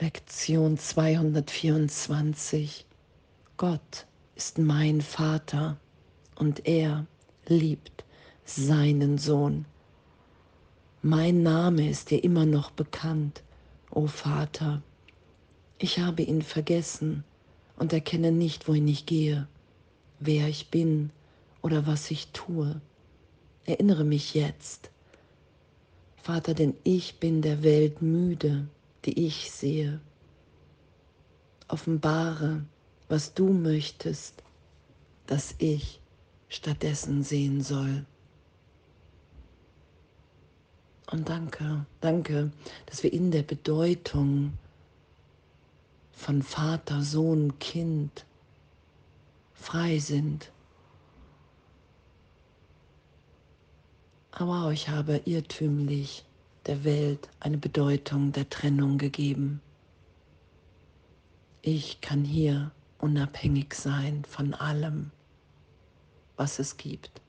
Lektion 224. Gott ist mein Vater und er liebt seinen Sohn. Mein Name ist dir immer noch bekannt, o Vater. Ich habe ihn vergessen und erkenne nicht, wohin ich gehe, wer ich bin oder was ich tue. Erinnere mich jetzt, Vater, denn ich bin der Welt müde die ich sehe. Offenbare, was du möchtest, dass ich stattdessen sehen soll. Und danke, danke, dass wir in der Bedeutung von Vater, Sohn, Kind frei sind. Aber ich habe irrtümlich der Welt eine Bedeutung der Trennung gegeben. Ich kann hier unabhängig sein von allem, was es gibt.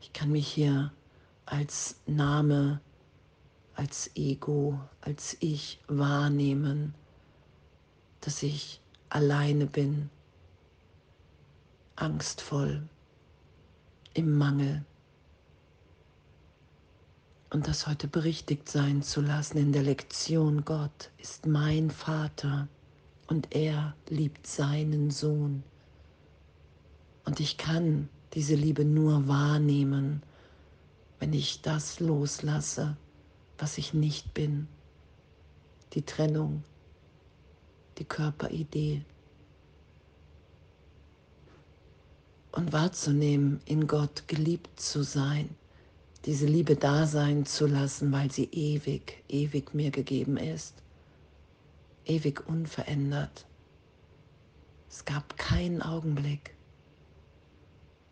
Ich kann mich hier als Name, als Ego, als Ich wahrnehmen, dass ich alleine bin, angstvoll, im Mangel und das heute berichtigt sein zu lassen in der Lektion, Gott ist mein Vater und er liebt seinen Sohn. Und ich kann diese Liebe nur wahrnehmen, wenn ich das loslasse, was ich nicht bin. Die Trennung, die Körperidee. Und wahrzunehmen, in Gott geliebt zu sein diese Liebe da sein zu lassen, weil sie ewig, ewig mir gegeben ist, ewig unverändert. Es gab keinen Augenblick,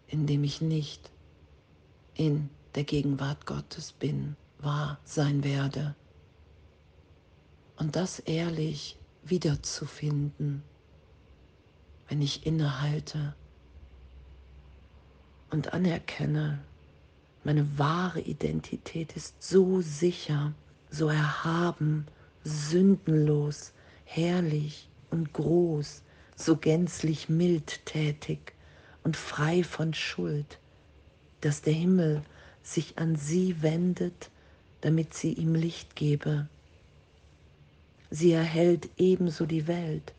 in dem ich nicht in der Gegenwart Gottes bin, war, sein werde. Und das ehrlich wiederzufinden, wenn ich innehalte und anerkenne, meine wahre Identität ist so sicher, so erhaben, sündenlos, herrlich und groß, so gänzlich mildtätig und frei von Schuld, dass der Himmel sich an sie wendet, damit sie ihm Licht gebe. Sie erhält ebenso die Welt.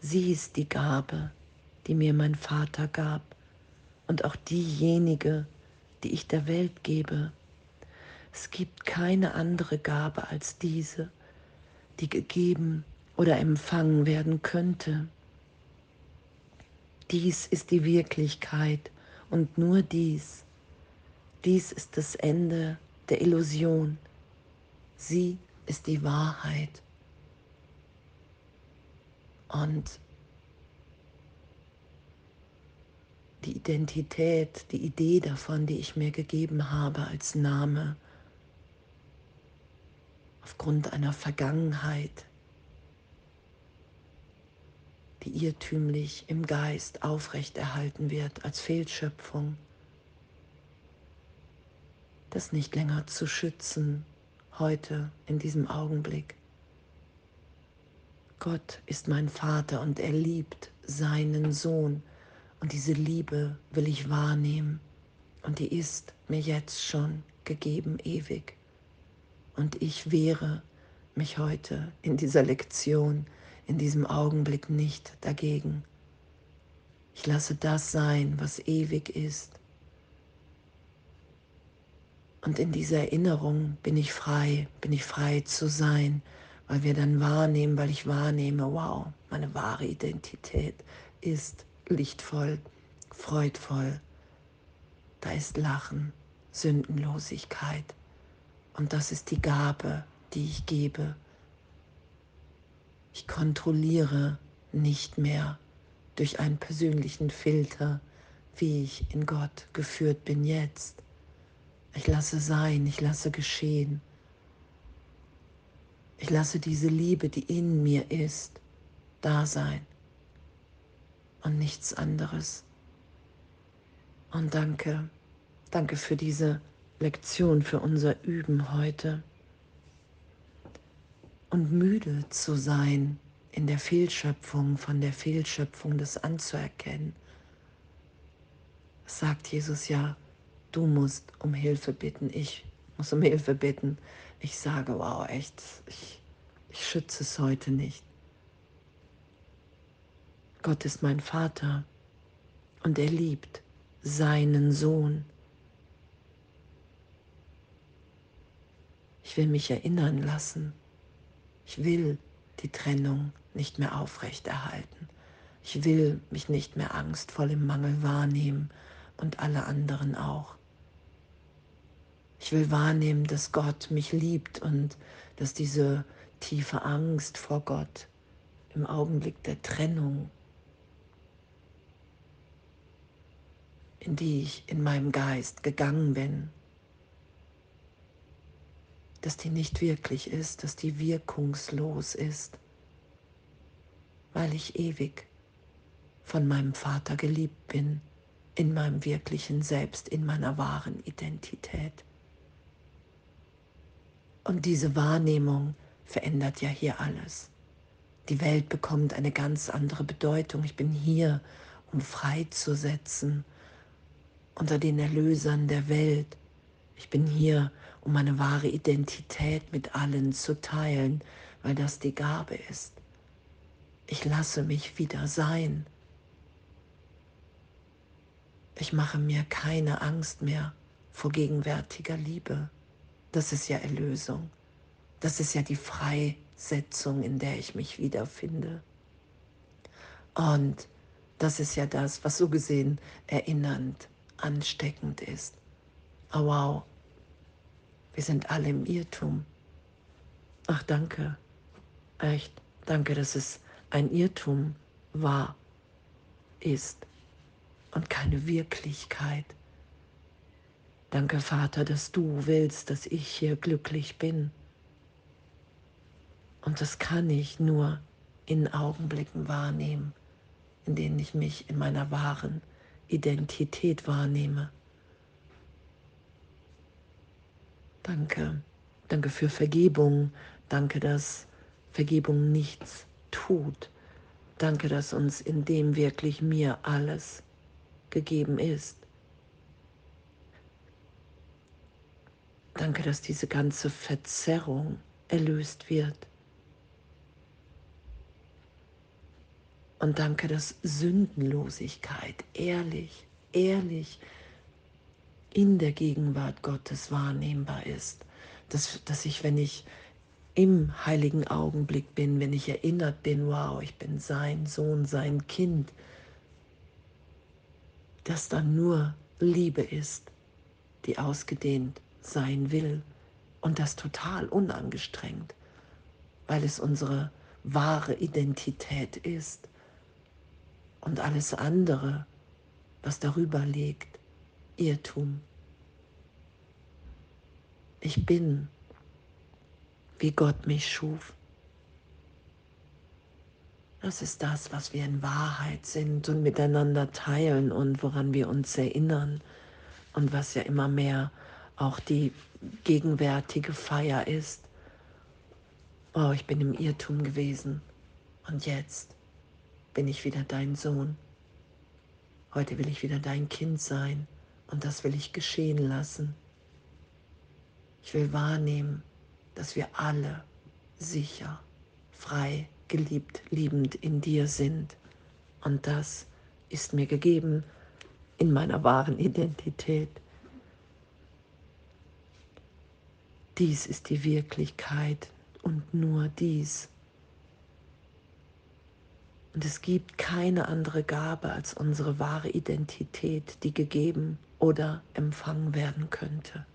Sie ist die Gabe, die mir mein Vater gab und auch diejenige, die ich der Welt gebe. Es gibt keine andere Gabe als diese, die gegeben oder empfangen werden könnte. Dies ist die Wirklichkeit und nur dies. Dies ist das Ende der Illusion. Sie ist die Wahrheit. Und die Identität, die Idee davon, die ich mir gegeben habe als Name, aufgrund einer Vergangenheit, die irrtümlich im Geist aufrechterhalten wird als Fehlschöpfung, das nicht länger zu schützen heute in diesem Augenblick. Gott ist mein Vater und er liebt seinen Sohn und diese Liebe will ich wahrnehmen. Und die ist mir jetzt schon gegeben ewig. Und ich wehre mich heute in dieser Lektion, in diesem Augenblick nicht dagegen. Ich lasse das sein, was ewig ist. Und in dieser Erinnerung bin ich frei, bin ich frei zu sein, weil wir dann wahrnehmen, weil ich wahrnehme, wow, meine wahre Identität ist lichtvoll, freudvoll. Da ist Lachen, Sündenlosigkeit. Und das ist die Gabe, die ich gebe. Ich kontrolliere nicht mehr durch einen persönlichen Filter, wie ich in Gott geführt bin jetzt. Ich lasse sein, ich lasse geschehen. Ich lasse diese Liebe, die in mir ist, da sein und nichts anderes. Und danke, danke für diese Lektion, für unser Üben heute. und müde zu sein in der Fehlschöpfung, von der Fehlschöpfung das anzuerkennen. Sagt Jesus ja, du musst um Hilfe bitten, ich muss um Hilfe bitten. Ich sage, wow, echt, ich, ich schütze es heute nicht. Gott ist mein Vater und er liebt seinen Sohn. Ich will mich erinnern lassen. Ich will die Trennung nicht mehr aufrechterhalten. Ich will mich nicht mehr angstvoll im Mangel wahrnehmen und alle anderen auch. Ich will wahrnehmen, dass Gott mich liebt und dass diese tiefe Angst vor Gott im Augenblick der Trennung in die ich in meinem Geist gegangen bin, dass die nicht wirklich ist, dass die wirkungslos ist, weil ich ewig von meinem Vater geliebt bin, in meinem wirklichen Selbst, in meiner wahren Identität. Und diese Wahrnehmung verändert ja hier alles. Die Welt bekommt eine ganz andere Bedeutung. Ich bin hier, um freizusetzen unter den Erlösern der Welt. Ich bin hier, um meine wahre Identität mit allen zu teilen, weil das die Gabe ist. Ich lasse mich wieder sein. Ich mache mir keine Angst mehr vor gegenwärtiger Liebe. Das ist ja Erlösung. Das ist ja die Freisetzung, in der ich mich wiederfinde. Und das ist ja das, was so gesehen erinnernd ansteckend ist. Oh wow, wir sind alle im Irrtum. Ach danke, echt, danke, dass es ein Irrtum war, ist und keine Wirklichkeit. Danke, Vater, dass du willst, dass ich hier glücklich bin. Und das kann ich nur in Augenblicken wahrnehmen, in denen ich mich in meiner wahren Identität wahrnehme. Danke. Danke für Vergebung. Danke, dass Vergebung nichts tut. Danke, dass uns in dem wirklich mir alles gegeben ist. Danke, dass diese ganze Verzerrung erlöst wird. Und danke, dass Sündenlosigkeit ehrlich, ehrlich in der Gegenwart Gottes wahrnehmbar ist. Dass, dass ich, wenn ich im heiligen Augenblick bin, wenn ich erinnert bin, wow, ich bin sein Sohn, sein Kind, dass dann nur Liebe ist, die ausgedehnt sein will und das total unangestrengt, weil es unsere wahre Identität ist und alles andere, was darüber liegt, Irrtum. Ich bin, wie Gott mich schuf. Das ist das, was wir in Wahrheit sind und miteinander teilen und woran wir uns erinnern und was ja immer mehr auch die gegenwärtige Feier ist. Oh, ich bin im Irrtum gewesen und jetzt bin ich wieder dein Sohn. Heute will ich wieder dein Kind sein und das will ich geschehen lassen. Ich will wahrnehmen, dass wir alle sicher, frei, geliebt, liebend in dir sind. Und das ist mir gegeben in meiner wahren Identität. Dies ist die Wirklichkeit und nur dies. Und es gibt keine andere Gabe als unsere wahre Identität, die gegeben oder empfangen werden könnte.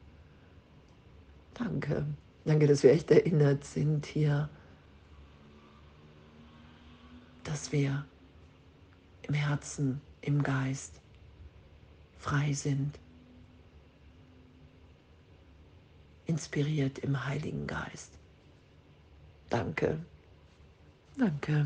Danke. Danke, dass wir echt erinnert sind hier, dass wir im Herzen, im Geist frei sind, inspiriert im Heiligen Geist. Danke. Danke